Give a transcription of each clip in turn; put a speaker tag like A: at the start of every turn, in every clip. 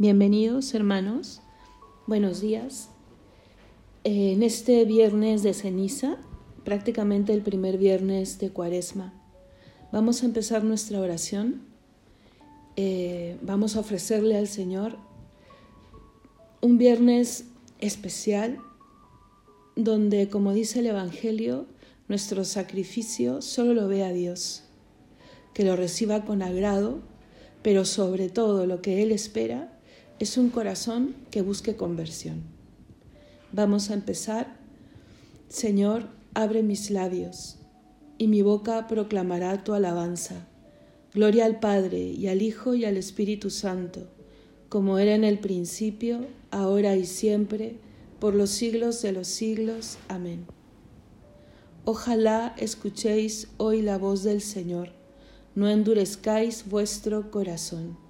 A: Bienvenidos hermanos, buenos días. En este viernes de ceniza, prácticamente el primer viernes de cuaresma, vamos a empezar nuestra oración. Eh, vamos a ofrecerle al Señor un viernes especial donde, como dice el Evangelio, nuestro sacrificio solo lo vea Dios, que lo reciba con agrado, pero sobre todo lo que Él espera es un corazón que busque conversión. Vamos a empezar. Señor, abre mis labios, y mi boca proclamará tu alabanza. Gloria al Padre, y al Hijo, y al Espíritu Santo, como era en el principio, ahora y siempre, por los siglos de los siglos. Amén. Ojalá escuchéis hoy la voz del Señor, no endurezcáis vuestro corazón.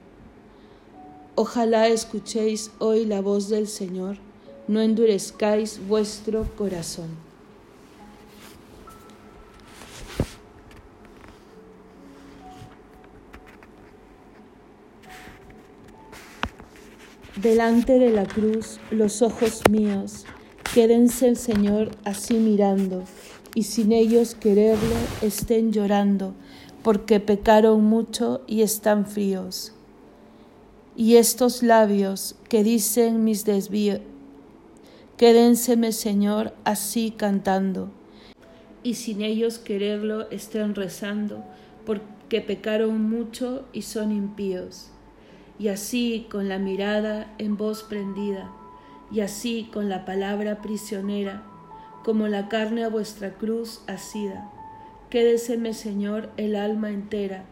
A: Ojalá escuchéis hoy la voz del Señor, no endurezcáis vuestro corazón. Delante de la cruz los ojos míos, quédense el Señor así mirando, y sin ellos quererlo estén llorando, porque pecaron mucho y están fríos. Y estos labios que dicen mis desvíos, quédenseme Señor así cantando, y sin ellos quererlo estén rezando, porque pecaron mucho y son impíos. Y así con la mirada en voz prendida, y así con la palabra prisionera, como la carne a vuestra cruz asida. Quédeseme, Señor, el alma entera,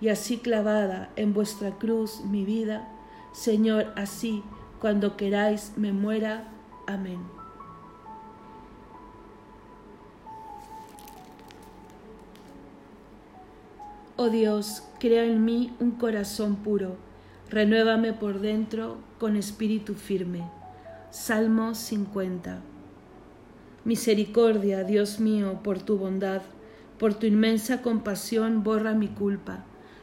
A: y así clavada en vuestra cruz mi vida, Señor, así cuando queráis me muera. Amén. Oh Dios, crea en mí un corazón puro, renuévame por dentro con espíritu firme. Salmo 50. Misericordia, Dios mío, por tu bondad, por tu inmensa compasión, borra mi culpa,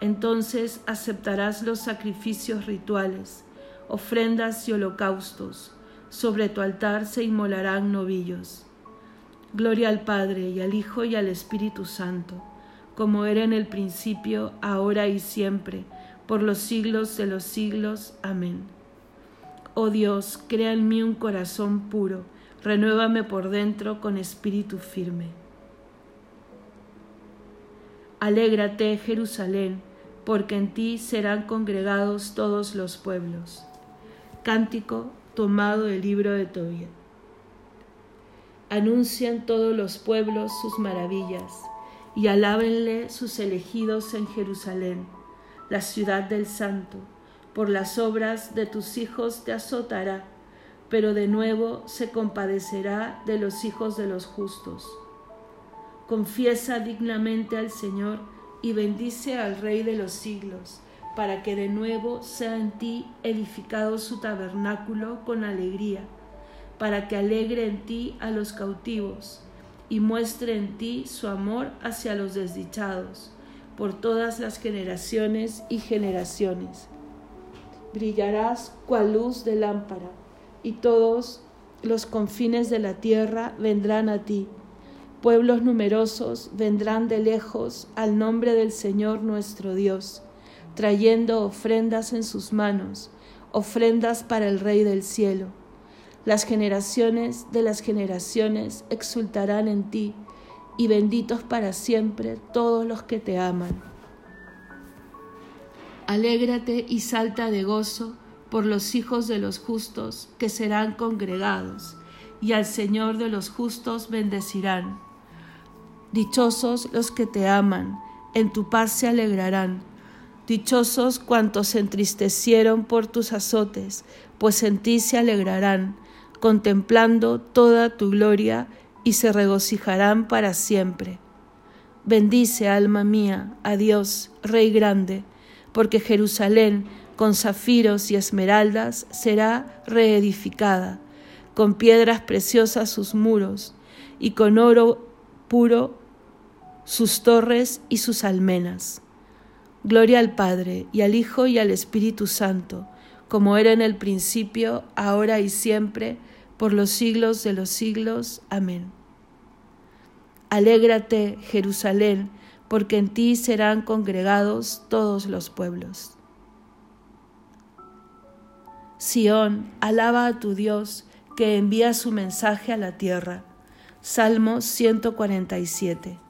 A: Entonces aceptarás los sacrificios rituales, ofrendas y holocaustos. Sobre tu altar se inmolarán novillos. Gloria al Padre y al Hijo y al Espíritu Santo, como era en el principio, ahora y siempre, por los siglos de los siglos. Amén. Oh Dios, crea en mí un corazón puro renuévame por dentro con espíritu firme. Alégrate, Jerusalén, porque en ti serán congregados todos los pueblos. Cántico tomado del libro de Tobía. Anuncian todos los pueblos sus maravillas y alábenle sus elegidos en Jerusalén, la ciudad del Santo. Por las obras de tus hijos te azotará pero de nuevo se compadecerá de los hijos de los justos. Confiesa dignamente al Señor y bendice al Rey de los siglos, para que de nuevo sea en ti edificado su tabernáculo con alegría, para que alegre en ti a los cautivos y muestre en ti su amor hacia los desdichados, por todas las generaciones y generaciones. Brillarás cual luz de lámpara y todos los confines de la tierra vendrán a ti. Pueblos numerosos vendrán de lejos al nombre del Señor nuestro Dios, trayendo ofrendas en sus manos, ofrendas para el Rey del cielo. Las generaciones de las generaciones exultarán en ti, y benditos para siempre todos los que te aman. Alégrate y salta de gozo por los hijos de los justos que serán congregados, y al Señor de los justos bendecirán. Dichosos los que te aman, en tu paz se alegrarán. Dichosos cuantos se entristecieron por tus azotes, pues en ti se alegrarán, contemplando toda tu gloria, y se regocijarán para siempre. Bendice, alma mía, a Dios, Rey grande, porque Jerusalén con zafiros y esmeraldas será reedificada, con piedras preciosas sus muros, y con oro puro sus torres y sus almenas. Gloria al Padre, y al Hijo, y al Espíritu Santo, como era en el principio, ahora y siempre, por los siglos de los siglos. Amén. Alégrate, Jerusalén, porque en ti serán congregados todos los pueblos. Sión, alaba a tu Dios que envía su mensaje a la tierra. Salmo 147.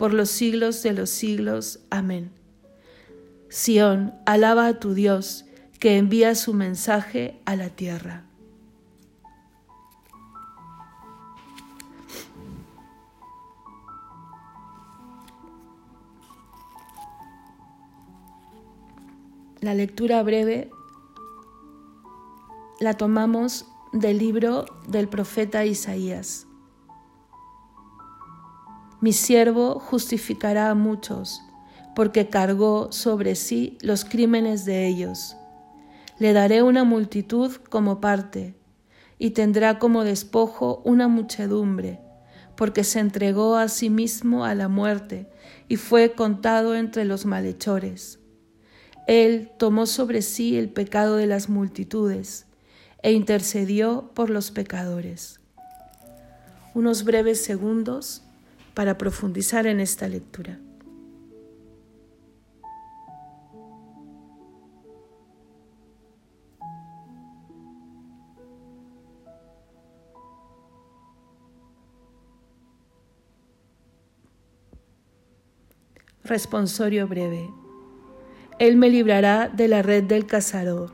A: por los siglos de los siglos. Amén. Sión, alaba a tu Dios, que envía su mensaje a la tierra. La lectura breve la tomamos del libro del profeta Isaías. Mi siervo justificará a muchos, porque cargó sobre sí los crímenes de ellos. Le daré una multitud como parte, y tendrá como despojo una muchedumbre, porque se entregó a sí mismo a la muerte y fue contado entre los malhechores. Él tomó sobre sí el pecado de las multitudes e intercedió por los pecadores. Unos breves segundos para profundizar en esta lectura. Responsorio breve. Él me librará de la red del cazador.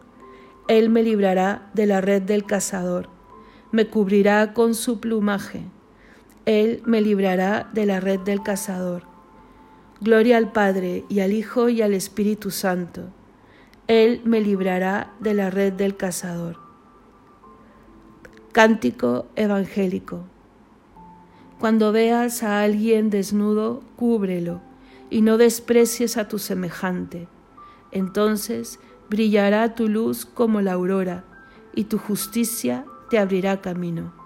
A: Él me librará de la red del cazador. Me cubrirá con su plumaje. Él me librará de la red del cazador. Gloria al Padre y al Hijo y al Espíritu Santo. Él me librará de la red del cazador. Cántico evangélico. Cuando veas a alguien desnudo, cúbrelo y no desprecies a tu semejante. Entonces brillará tu luz como la aurora, y tu justicia te abrirá camino.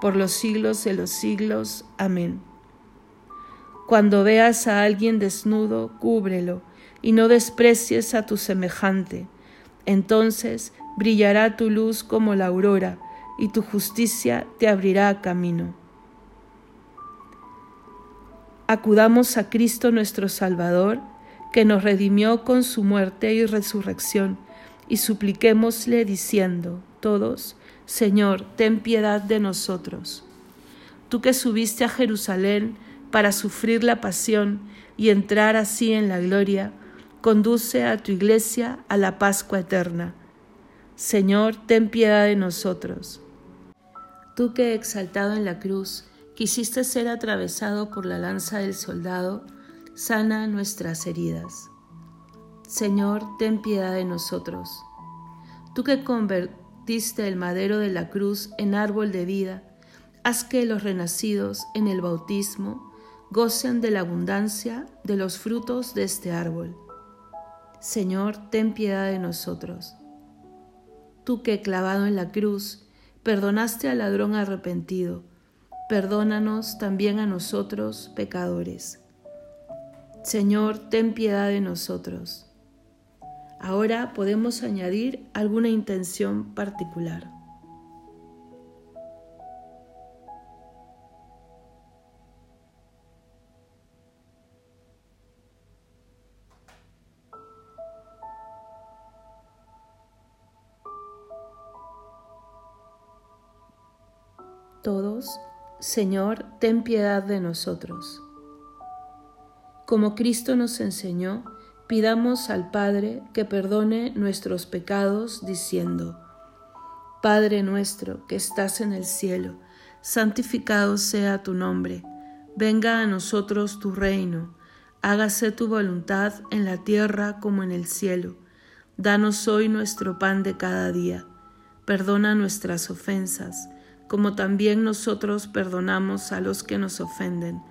A: por los siglos de los siglos. Amén. Cuando veas a alguien desnudo, cúbrelo, y no desprecies a tu semejante. Entonces brillará tu luz como la aurora, y tu justicia te abrirá camino. Acudamos a Cristo nuestro Salvador, que nos redimió con su muerte y resurrección, y supliquémosle diciendo, todos, Señor, ten piedad de nosotros. Tú que subiste a Jerusalén para sufrir la pasión y entrar así en la gloria, conduce a tu iglesia a la Pascua eterna. Señor, ten piedad de nosotros. Tú que exaltado en la cruz, quisiste ser atravesado por la lanza del soldado, sana nuestras heridas. Señor, ten piedad de nosotros. Tú que convertiste el madero de la cruz en árbol de vida, haz que los renacidos en el bautismo gocen de la abundancia de los frutos de este árbol. Señor, ten piedad de nosotros. Tú que clavado en la cruz perdonaste al ladrón arrepentido, perdónanos también a nosotros pecadores. Señor, ten piedad de nosotros. Ahora podemos añadir alguna intención particular. Todos Señor, ten piedad de nosotros. Como Cristo nos enseñó, Pidamos al Padre que perdone nuestros pecados diciendo, Padre nuestro que estás en el cielo, santificado sea tu nombre, venga a nosotros tu reino, hágase tu voluntad en la tierra como en el cielo. Danos hoy nuestro pan de cada día, perdona nuestras ofensas, como también nosotros perdonamos a los que nos ofenden.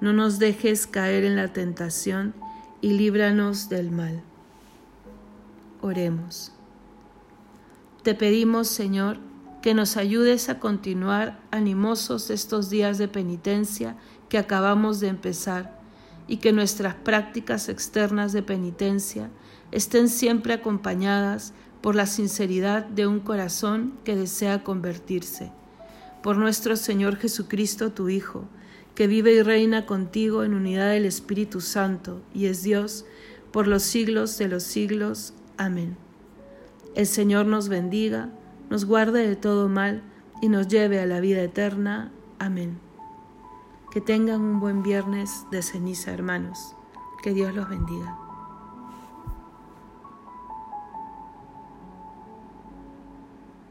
A: No nos dejes caer en la tentación, y líbranos del mal. Oremos. Te pedimos, Señor, que nos ayudes a continuar animosos estos días de penitencia que acabamos de empezar y que nuestras prácticas externas de penitencia estén siempre acompañadas por la sinceridad de un corazón que desea convertirse. Por nuestro Señor Jesucristo, tu Hijo, que vive y reina contigo en unidad del Espíritu Santo y es Dios por los siglos de los siglos. Amén. El Señor nos bendiga, nos guarde de todo mal y nos lleve a la vida eterna. Amén. Que tengan un buen viernes de ceniza, hermanos. Que Dios los bendiga.